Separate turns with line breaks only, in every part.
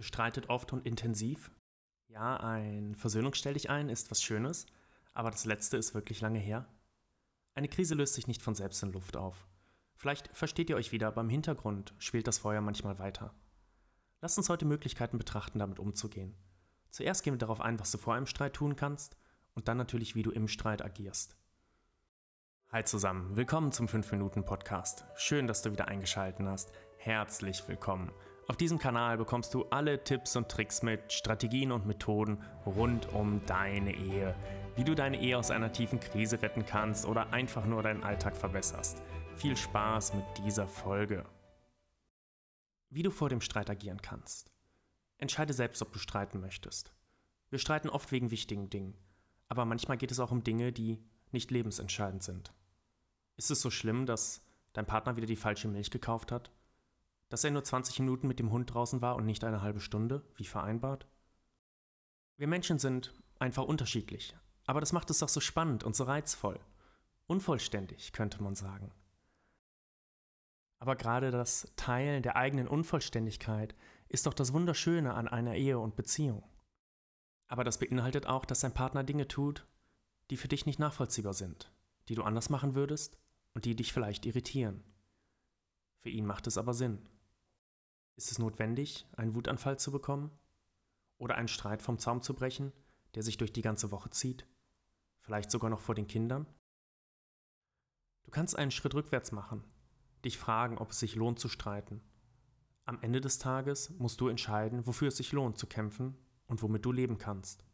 Ihr streitet oft und intensiv. Ja, ein Versöhnungsstell dich ein ist was Schönes, aber das letzte ist wirklich lange her. Eine Krise löst sich nicht von selbst in Luft auf. Vielleicht versteht ihr euch wieder, aber im Hintergrund schwelt das Feuer manchmal weiter. Lasst uns heute Möglichkeiten betrachten, damit umzugehen. Zuerst gehen wir darauf ein, was du vor einem Streit tun kannst und dann natürlich, wie du im Streit agierst. Hi zusammen, willkommen zum 5-Minuten-Podcast. Schön, dass du wieder eingeschaltet hast. Herzlich willkommen. Auf diesem Kanal bekommst du alle Tipps und Tricks mit, Strategien und Methoden rund um deine Ehe. Wie du deine Ehe aus einer tiefen Krise retten kannst oder einfach nur deinen Alltag verbesserst. Viel Spaß mit dieser Folge. Wie du vor dem Streit agieren kannst. Entscheide selbst, ob du streiten möchtest. Wir streiten oft wegen wichtigen Dingen, aber manchmal geht es auch um Dinge, die nicht lebensentscheidend sind. Ist es so schlimm, dass dein Partner wieder die falsche Milch gekauft hat? Dass er nur 20 Minuten mit dem Hund draußen war und nicht eine halbe Stunde, wie vereinbart? Wir Menschen sind einfach unterschiedlich, aber das macht es doch so spannend und so reizvoll. Unvollständig, könnte man sagen. Aber gerade das Teilen der eigenen Unvollständigkeit ist doch das Wunderschöne an einer Ehe und Beziehung. Aber das beinhaltet auch, dass dein Partner Dinge tut, die für dich nicht nachvollziehbar sind, die du anders machen würdest und die dich vielleicht irritieren. Für ihn macht es aber Sinn. Ist es notwendig, einen Wutanfall zu bekommen? Oder einen Streit vom Zaum zu brechen, der sich durch die ganze Woche zieht? Vielleicht sogar noch vor den Kindern? Du kannst einen Schritt rückwärts machen, dich fragen, ob es sich lohnt zu streiten. Am Ende des Tages musst du entscheiden, wofür es sich lohnt zu kämpfen und womit du leben kannst.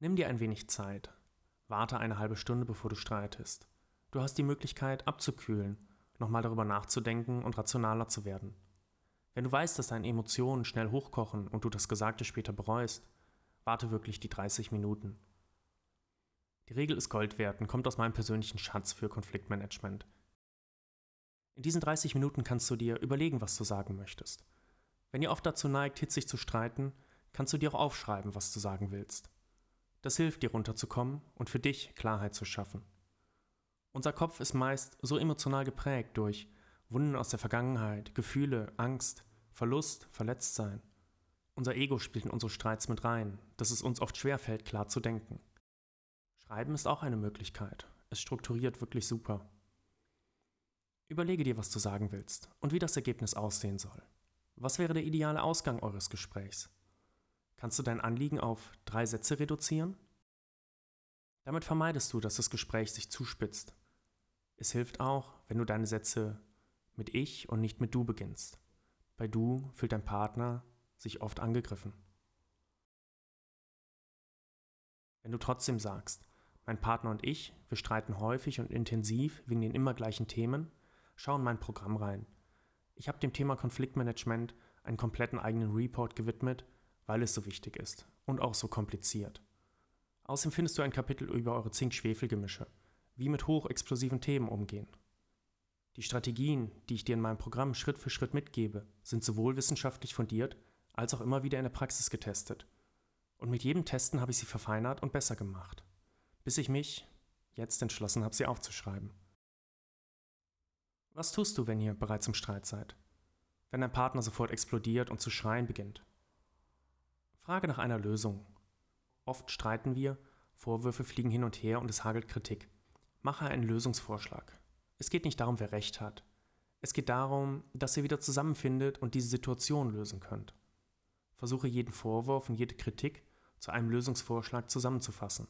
Nimm dir ein wenig Zeit, Warte eine halbe Stunde, bevor du streitest. Du hast die Möglichkeit, abzukühlen, nochmal darüber nachzudenken und rationaler zu werden. Wenn du weißt, dass deine Emotionen schnell hochkochen und du das Gesagte später bereust, warte wirklich die 30 Minuten. Die Regel ist Gold wert und kommt aus meinem persönlichen Schatz für Konfliktmanagement. In diesen 30 Minuten kannst du dir überlegen, was du sagen möchtest. Wenn ihr oft dazu neigt, hitzig zu streiten, kannst du dir auch aufschreiben, was du sagen willst. Das hilft dir runterzukommen und für dich Klarheit zu schaffen. Unser Kopf ist meist so emotional geprägt durch Wunden aus der Vergangenheit, Gefühle, Angst, Verlust, Verletztsein. Unser Ego spielt in unsere Streits mit rein, dass es uns oft schwerfällt, klar zu denken. Schreiben ist auch eine Möglichkeit. Es strukturiert wirklich super. Überlege dir, was du sagen willst und wie das Ergebnis aussehen soll. Was wäre der ideale Ausgang eures Gesprächs? Kannst du dein Anliegen auf drei Sätze reduzieren? Damit vermeidest du, dass das Gespräch sich zuspitzt. Es hilft auch, wenn du deine Sätze mit ich und nicht mit du beginnst. Bei du fühlt dein Partner sich oft angegriffen. Wenn du trotzdem sagst, mein Partner und ich, wir streiten häufig und intensiv wegen den immer gleichen Themen, schau in mein Programm rein. Ich habe dem Thema Konfliktmanagement einen kompletten eigenen Report gewidmet, weil es so wichtig ist und auch so kompliziert. Außerdem findest du ein Kapitel über eure Zink-Schwefel-Gemische, wie mit hochexplosiven Themen umgehen. Die Strategien, die ich dir in meinem Programm Schritt für Schritt mitgebe, sind sowohl wissenschaftlich fundiert als auch immer wieder in der Praxis getestet. Und mit jedem Testen habe ich sie verfeinert und besser gemacht, bis ich mich jetzt entschlossen habe, sie aufzuschreiben. Was tust du, wenn ihr bereits im Streit seid? Wenn dein Partner sofort explodiert und zu schreien beginnt? Frage nach einer Lösung. Oft streiten wir, Vorwürfe fliegen hin und her und es hagelt Kritik. Mache einen Lösungsvorschlag. Es geht nicht darum, wer recht hat. Es geht darum, dass ihr wieder zusammenfindet und diese Situation lösen könnt. Versuche jeden Vorwurf und jede Kritik zu einem Lösungsvorschlag zusammenzufassen.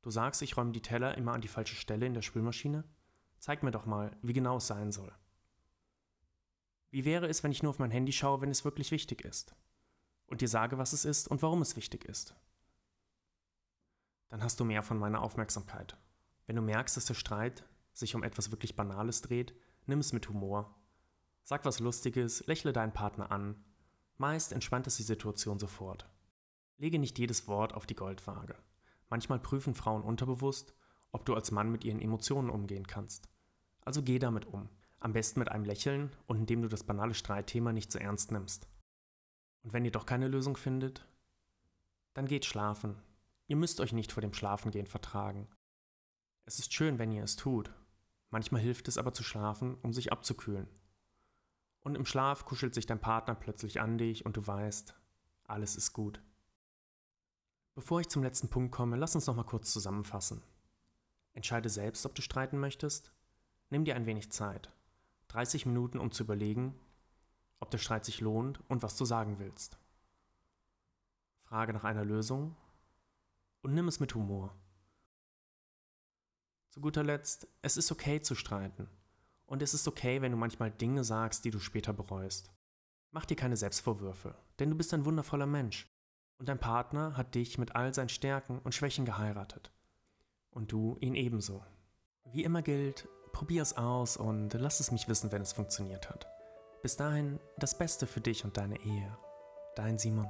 Du sagst, ich räume die Teller immer an die falsche Stelle in der Spülmaschine? Zeig mir doch mal, wie genau es sein soll. Wie wäre es, wenn ich nur auf mein Handy schaue, wenn es wirklich wichtig ist? und dir sage, was es ist und warum es wichtig ist. Dann hast du mehr von meiner Aufmerksamkeit. Wenn du merkst, dass der Streit sich um etwas wirklich Banales dreht, nimm es mit Humor. Sag was Lustiges, lächle deinen Partner an. Meist entspannt es die Situation sofort. Lege nicht jedes Wort auf die Goldwaage. Manchmal prüfen Frauen unterbewusst, ob du als Mann mit ihren Emotionen umgehen kannst. Also geh damit um. Am besten mit einem Lächeln und indem du das banale Streitthema nicht zu so ernst nimmst. Und wenn ihr doch keine Lösung findet, dann geht schlafen. Ihr müsst euch nicht vor dem Schlafengehen vertragen. Es ist schön, wenn ihr es tut. Manchmal hilft es aber zu schlafen, um sich abzukühlen. Und im Schlaf kuschelt sich dein Partner plötzlich an dich und du weißt, alles ist gut. Bevor ich zum letzten Punkt komme, lass uns noch mal kurz zusammenfassen. Entscheide selbst, ob du streiten möchtest. Nimm dir ein wenig Zeit. 30 Minuten, um zu überlegen, ob der Streit sich lohnt und was du sagen willst. Frage nach einer Lösung und nimm es mit Humor. Zu guter Letzt, es ist okay zu streiten. Und es ist okay, wenn du manchmal Dinge sagst, die du später bereust. Mach dir keine Selbstvorwürfe, denn du bist ein wundervoller Mensch. Und dein Partner hat dich mit all seinen Stärken und Schwächen geheiratet. Und du ihn ebenso. Wie immer gilt, probier es aus und lass es mich wissen, wenn es funktioniert hat. Bis dahin das Beste für dich und deine Ehe. Dein Simon.